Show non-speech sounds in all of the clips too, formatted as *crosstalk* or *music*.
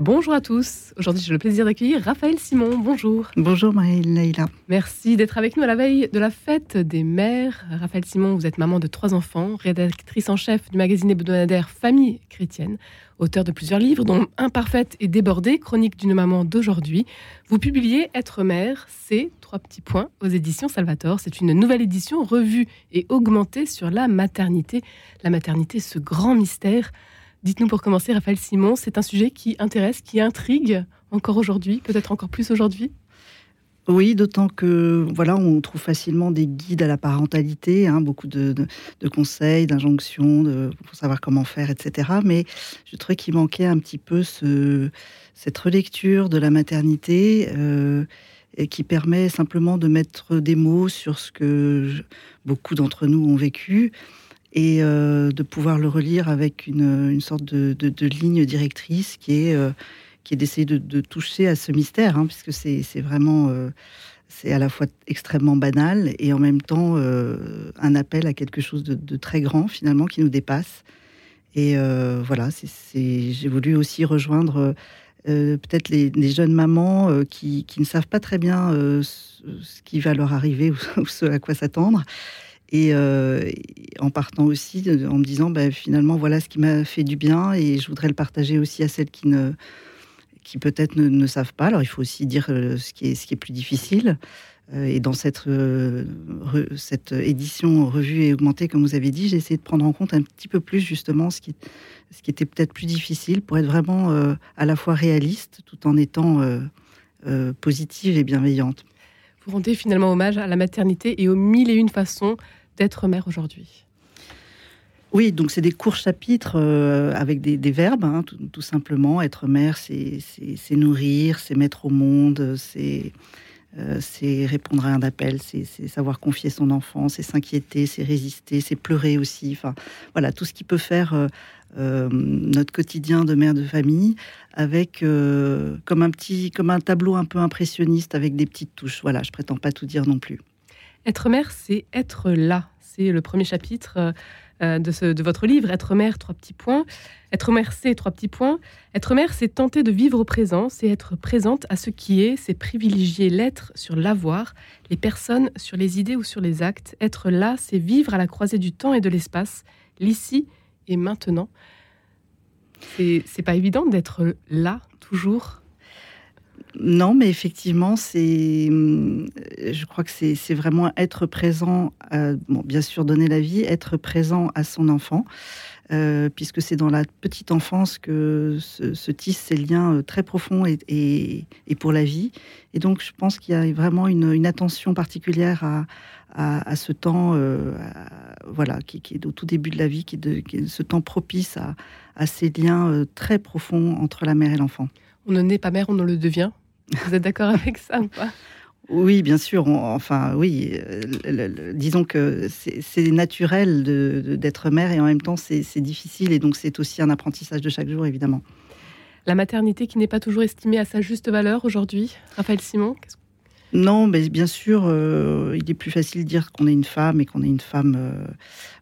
Bonjour à tous. Aujourd'hui, j'ai le plaisir d'accueillir Raphaël Simon. Bonjour. Bonjour Marie-Leila. Merci d'être avec nous à la veille de la fête des mères. Raphaël Simon, vous êtes maman de trois enfants, rédactrice en chef du magazine hebdomadaire Famille chrétienne, auteur de plusieurs livres, dont Imparfaite et débordée, chronique d'une maman d'aujourd'hui. Vous publiez Être mère, c'est trois petits points aux éditions Salvatore. C'est une nouvelle édition revue et augmentée sur la maternité. La maternité, ce grand mystère Dites-nous pour commencer, Raphaël Simon, c'est un sujet qui intéresse, qui intrigue encore aujourd'hui, peut-être encore plus aujourd'hui? Oui, d'autant que voilà, on trouve facilement des guides à la parentalité, hein, beaucoup de, conseils, d'injonctions, pour savoir comment faire, etc. Mais je trouvais qu'il manquait un petit peu ce, cette relecture de la maternité euh, et qui permet simplement de mettre des mots sur ce que beaucoup d'entre nous ont vécu et euh, de pouvoir le relire avec une, une sorte de, de, ligne directrice qui est, euh, est d'essayer de, toucher à ce mystère, hein, puisque c'est vraiment, euh, c'est à la fois extrêmement banal et en même temps un appel à quelque chose de, très grand finalement qui nous dépasse. Et voilà, j'ai voulu aussi rejoindre peut-être les, les, jeunes mamans qui, qui, ne savent pas très bien ce qui va leur arriver ou *laughs* ce à quoi s'attendre et euh, en partant aussi, en me disant, bah, finalement, voilà ce qui m'a fait du bien et je voudrais le partager aussi à celles qui ne qui peut-être ne, savent pas. Alors il faut aussi dire euh, ce qui est, ce qui est plus difficile. Euh, et dans cette, cette édition revue et augmentée, comme vous avez dit, j'ai essayé de prendre en compte un petit peu plus justement ce qui, ce qui était peut-être plus difficile pour être vraiment à la fois réaliste tout en étant positive et bienveillante. Vous rendez finalement hommage à la maternité et aux mille et une façons d'être mère aujourd'hui. Oui, donc c'est des courts chapitres euh, avec des, verbes, hein, tout, simplement. Être mère, c'est nourrir, c'est mettre au monde, c'est euh, répondre à un appel, c'est savoir confier son enfant, c'est s'inquiéter, c'est résister, c'est pleurer aussi. Enfin, voilà, tout ce qui peut faire euh, notre quotidien de mère de famille avec comme un petit, comme un tableau un peu impressionniste avec des petites touches. Voilà, je prétends pas tout dire non plus. Être mère, c'est être là. C'est le premier chapitre euh, de, de, votre livre, Être mère, trois petits points. Être mère, c'est trois petits points. Être mère, c'est tenter de vivre au présent, c'est être présente à ce qui est, c'est privilégier l'être sur l'avoir, les personnes sur les idées ou sur les actes. Être là, c'est vivre à la croisée du temps et de l'espace, l'ici et maintenant. C'est pas évident d'être là, toujours, non, mais effectivement, c'est, hum, je crois que c'est vraiment être présent, bon, bien sûr, donner la vie, être présent à son enfant, euh, puisque c'est dans la petite enfance que se, tissent ces liens euh, très profonds et, pour la vie. Et donc, je pense qu'il y a vraiment une, attention particulière à, ce temps, euh, voilà, qui, est au tout début de la vie, qui est, ce temps propice à, à ces liens très profonds entre la mère et l'enfant. On ne naît pas mère, on ne le devient. Vous êtes d'accord avec ça ou pas? Oui, bien sûr. enfin, oui. Euh, disons que c'est naturel d'être mère et en même temps c'est difficile et donc c'est aussi un apprentissage de chaque jour, évidemment. La maternité qui n'est pas toujours estimée à sa juste valeur aujourd'hui, Raphaël Simon. Non, mais bien sûr, euh, il est plus facile de dire qu'on est une femme et qu'on est une femme, euh,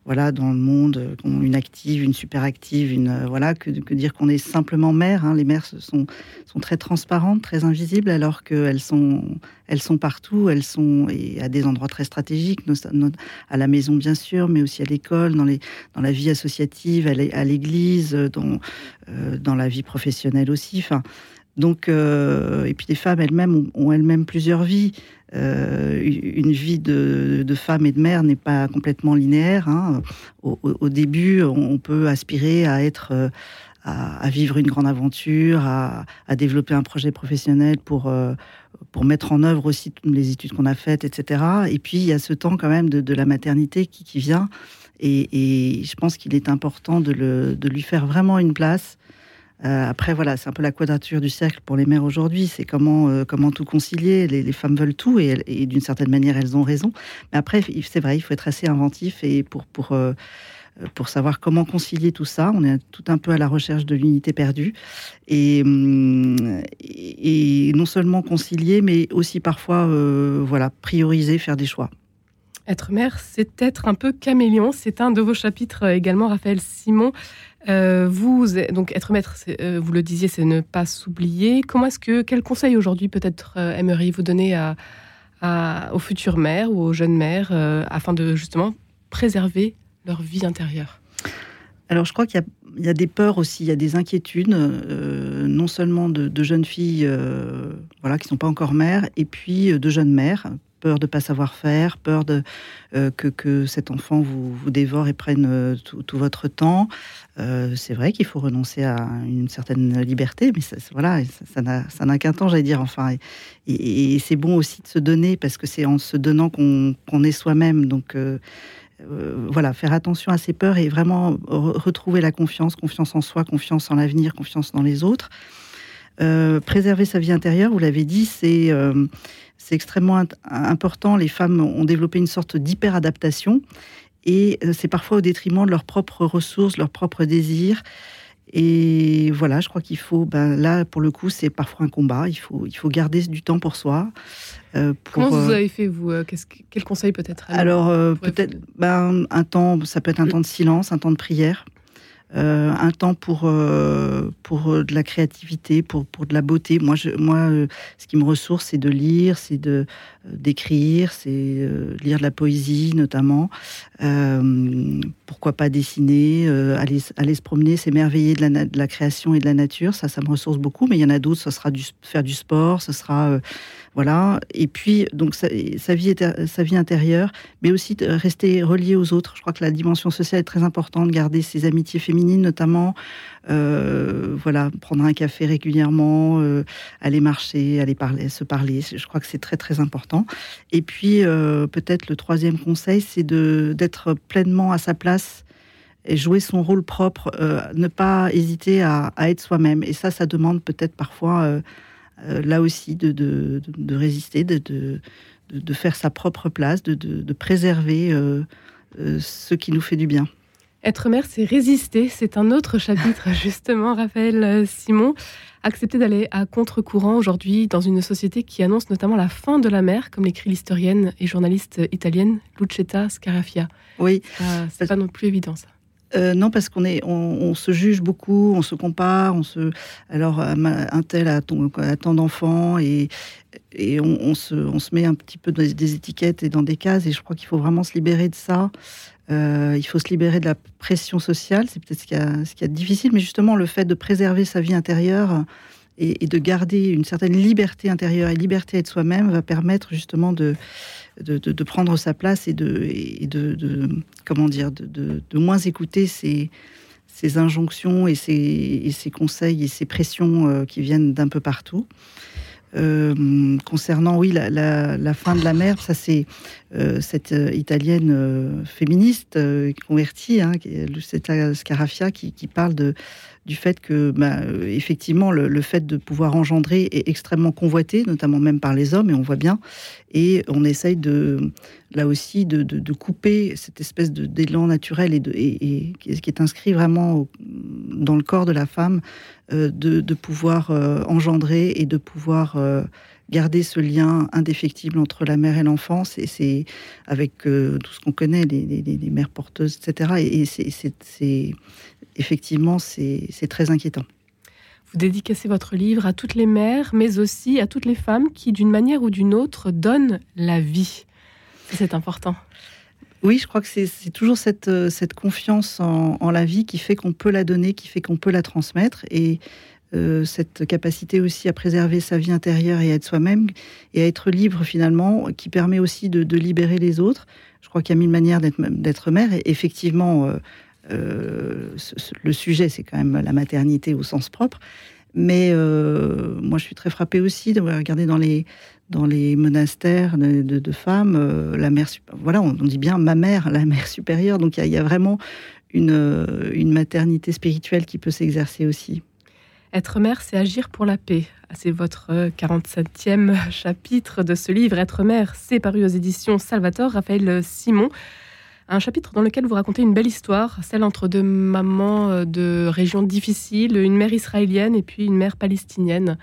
voilà, dans le monde, une active, une super active, une euh, voilà, que, que dire qu'on est simplement mère. Hein. Les mères sont sont très transparentes, très invisibles, alors qu'elles sont elles sont partout, elles sont et à des endroits très stratégiques, à la maison bien sûr, mais aussi à l'école, dans les dans la vie associative, à l'église, dans dans la vie professionnelle aussi. Donc, euh, et puis les femmes elles-mêmes ont, elles-mêmes plusieurs vies. Euh, une vie de, femme et de mère n'est pas complètement linéaire. Hein. Au, début, on peut aspirer à être, euh, à, vivre une grande aventure, à, développer un projet professionnel pour pour mettre en œuvre aussi les études qu'on a faites, etc. Et puis il y a ce temps quand même de, la maternité qui, vient. Et, je pense qu'il est important de lui faire vraiment une place euh, après, voilà, c'est un peu la quadrature du cercle pour les mères aujourd'hui. C'est comment, euh, comment tout concilier. Les, femmes veulent tout et, d'une certaine manière, elles ont raison. Mais après, c'est vrai, il faut être assez inventif et pour, pour, euh, pour savoir comment concilier tout ça. On est tout un peu à la recherche de l'unité perdue. Et, hum, et, non seulement concilier, mais aussi parfois, voilà, prioriser, faire des choix. Être mère, c'est être un peu caméléon. C'est un de vos chapitres également, Raphaël Simon. Euh, vous, donc être maître, euh, vous le disiez, c'est ne pas s'oublier. Comment est-ce que, quel conseil aujourd'hui peut-être euh, aimeriez-vous donner à, aux futures mères ou aux jeunes mères afin de justement préserver leur vie intérieure? Alors je crois qu'il y, a des peurs aussi, il y a des inquiétudes, non seulement de, jeunes filles voilà, qui ne sont pas encore mères, et puis de jeunes mères peur de ne pas savoir faire, peur de, euh, que, que, cet enfant vous, vous dévore et prenne euh, tout, votre temps. Euh, c'est vrai qu'il faut renoncer à une certaine liberté, mais ça, voilà, ça n'a qu'un temps, j'allais dire. Enfin, et, c'est bon aussi de se donner parce que c'est en se donnant qu'on est soi-même. Donc voilà, faire attention à ses peurs et vraiment retrouver la confiance, confiance en soi, confiance en l'avenir, confiance dans les autres. Préserver sa vie intérieure, vous l'avez dit, c'est c'est extrêmement important. Les femmes ont développé une sorte d'hyper-adaptation et euh, c'est parfois au détriment de leurs propres ressources, leurs propres désirs. Et voilà, je crois qu'il faut, ben là, pour le coup, c'est parfois un combat. Il faut, il faut garder du temps pour soi. Euh, Comment vous euh, avez fait, vous Quel conseil peut-être Alors, peut-être ben, un temps, ça peut être un temps de silence, un temps de prière. Euh, un temps pour euh, pour euh, de la créativité, pour pour de la beauté. Moi, moi, ce qui me ressource, c'est de lire, c'est de d'écrire, c'est lire de la poésie notamment. pourquoi pas dessiner, aller aller se promener, s'émerveiller de la, de la création et de la nature. Ça, ça me ressource beaucoup. Mais il y en a d'autres. Ce sera faire du sport, ce sera voilà. Et puis, donc, sa, vie, sa vie intérieure, mais aussi rester relié aux autres. Je crois que la dimension sociale est très importante, garder ses amitiés féminines, notamment. Euh, voilà, prendre un café régulièrement, euh, aller marcher, aller parler, se parler. Je crois que c'est très, très important. Et puis, euh, peut-être le troisième conseil, c'est d'être pleinement à sa place et jouer son rôle propre, ne pas hésiter à, à être soi-même. Et ça, ça demande peut-être parfois euh, là aussi de, de, de résister, de, de, faire sa propre place, de, préserver euh, euh, ce qui nous fait du bien. Être mère, c'est résister. C'est un autre chapitre, *laughs* justement, Raphaël Simon. Accepter d'aller à contre-courant aujourd'hui dans une société qui annonce notamment la fin de la mer, comme l'écrit l'historienne et journaliste italienne Lucetta Scarafia. Oui. c'est pas non plus évident, ça. Euh, non, parce qu'on est, on, se juge beaucoup, on se compare, on se. Alors, un tel a, tant d'enfants et, et on, se, on se met un petit peu dans des étiquettes et dans des cases. Et je crois qu'il faut vraiment se libérer de ça. Euh, il faut se libérer de la pression sociale. C'est peut-être ce qui a, ce qui est difficile, mais justement le fait de préserver sa vie intérieure et, de garder une certaine liberté intérieure et liberté à être soi-même va permettre justement de, de, prendre sa place et de, de, comment dire, de, moins écouter ces, ces injonctions et ces, et ces, conseils et ces pressions euh, qui viennent d'un peu partout. Euh, concernant, oui, la, la, fin de la mer, ça c'est euh, cette italienne féministe convertie, hein, Lucetta Scarafia, qui, qui, parle de du fait que, bah, euh, effectivement, le, fait de pouvoir engendrer est extrêmement convoité, notamment même par les hommes, et on voit bien. Et on essaye de, là aussi, de, couper cette espèce d'élan naturel et, de, et, qui est inscrit vraiment dans le corps de la femme, euh, de, pouvoir euh, engendrer et de pouvoir garder ce lien indéfectible entre la mère et l'enfant, c'est avec tout ce qu'on connaît, les, mères porteuses, etc. Et, c'est effectivement, c'est très inquiétant. Vous dédicacez votre livre à toutes les mères, mais aussi à toutes les femmes qui, d'une manière ou d'une autre, donnent la vie. C'est important. Oui, je crois que c'est toujours cette, cette confiance en, la vie qui fait qu'on peut la donner, qui fait qu'on peut la transmettre. Et euh, cette capacité aussi à préserver sa vie intérieure et à être soi-même et à être libre finalement, qui permet aussi de, libérer les autres. Je crois qu'il y a mille manières d'être mère. Et effectivement, euh, euh, le sujet, c'est quand même la maternité au sens propre. Mais euh, moi, je suis très frappée aussi de regarder dans les, dans les monastères de, femmes, euh, la mère, voilà, on, dit bien ma mère, la mère supérieure. Donc il y, a vraiment une, une maternité spirituelle qui peut s'exercer aussi. Être mère, c'est agir pour la paix. C'est votre 47e chapitre de ce livre. Être mère, c'est paru aux éditions Salvatore, Raphaël Simon un chapitre dans lequel vous racontez une belle histoire, celle entre deux mamans euh, de régions difficiles, une mère israélienne et puis une mère palestinienne,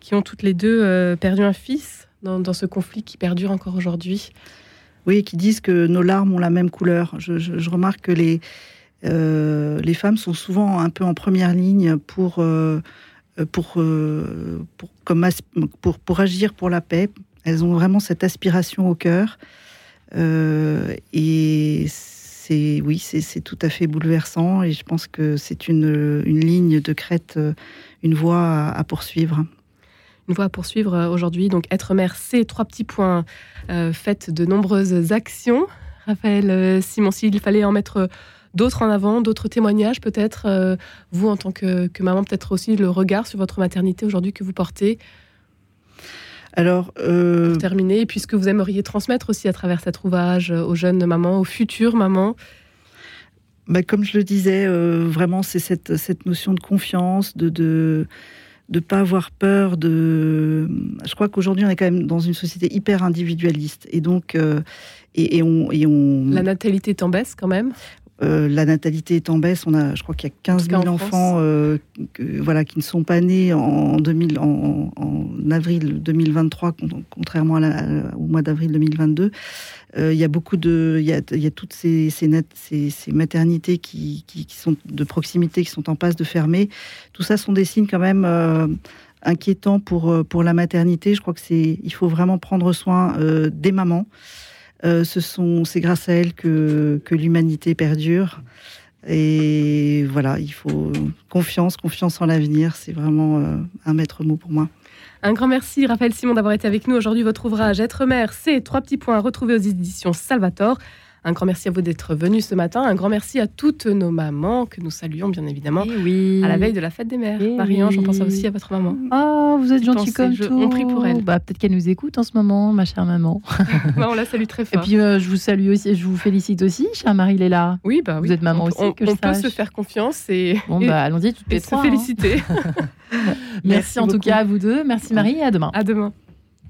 qui ont toutes les deux euh, perdu un fils dans, ce conflit qui perdure encore aujourd'hui. Oui, qui disent que nos larmes ont la même couleur. Je, remarque que les, les femmes sont souvent un peu en première ligne pour, pour, pour, comme pour, pour agir pour la paix. Elles ont vraiment cette aspiration au cœur. Et c'est oui, c'est tout à fait bouleversant et je pense que c'est une, une, ligne de crête, une voie à, poursuivre. Une voie à poursuivre euh, aujourd'hui. Donc, être mère, c'est trois petits points. Euh, faites de nombreuses actions. Raphaël euh, Simon, s'il fallait en mettre d'autres en avant, d'autres témoignages peut-être, euh, vous en tant que maman, peut-être aussi le regard sur votre maternité aujourd'hui que vous portez alors, euh... pour terminer, et puis ce que vous aimeriez transmettre aussi à travers cet ouvrage aux jeunes mamans, aux futures mamans bah, Comme je le disais, euh, vraiment, c'est cette, cette, notion de confiance, de, de de pas avoir peur de. Je crois qu'aujourd'hui on est quand même dans une société hyper individualiste et donc euh, et, et, on, et, on, La natalité est en baisse quand même. Euh, la natalité est en baisse. On a, je crois qu'il y a 15 000 enfants euh, que, voilà, qui ne sont pas nés en, 2000, en, en avril 2023, contrairement à la, au mois d'avril 2022. Euh, il y a beaucoup de, il y a, il y a toutes ces, ces, net, ces, ces maternités qui, qui, qui, sont de proximité, qui sont en passe de fermer. Tout ça sont des signes quand même inquiétants pour pour la maternité. Je crois que c'est, il faut vraiment prendre soin des mamans. Euh, ce sont, c'est grâce à elles que, que l'humanité perdure. Et voilà, il faut confiance, confiance en l'avenir. C'est vraiment euh, un maître mot pour moi. Un grand merci, Raphaël Simon, d'avoir été avec nous aujourd'hui. Votre ouvrage Être mère, c'est trois petits points à retrouver aux éditions Salvator. Un grand merci à vous d'être venu ce matin. Un grand merci à toutes nos mamans que nous saluons bien évidemment eh oui. à la veille de la fête des mères. Eh oui. j'en pense aussi à votre maman. Oh, vous êtes gentille comme je, tout. On prie pour elle. Bah, peut-être qu'elle nous écoute en ce moment, ma chère maman. *laughs* bah, on la salue très fort. Et puis euh, je vous salue aussi, je vous félicite aussi, chère Marie-Léla. Oui, bah vous oui. êtes maman on, aussi. On, que on je peut sache. se faire confiance et, bon, bah, allons-y toutes et les se trois. féliciter. *laughs* *laughs* Merci, Merci en tout cas à vous deux. Merci Marie et à demain. À demain.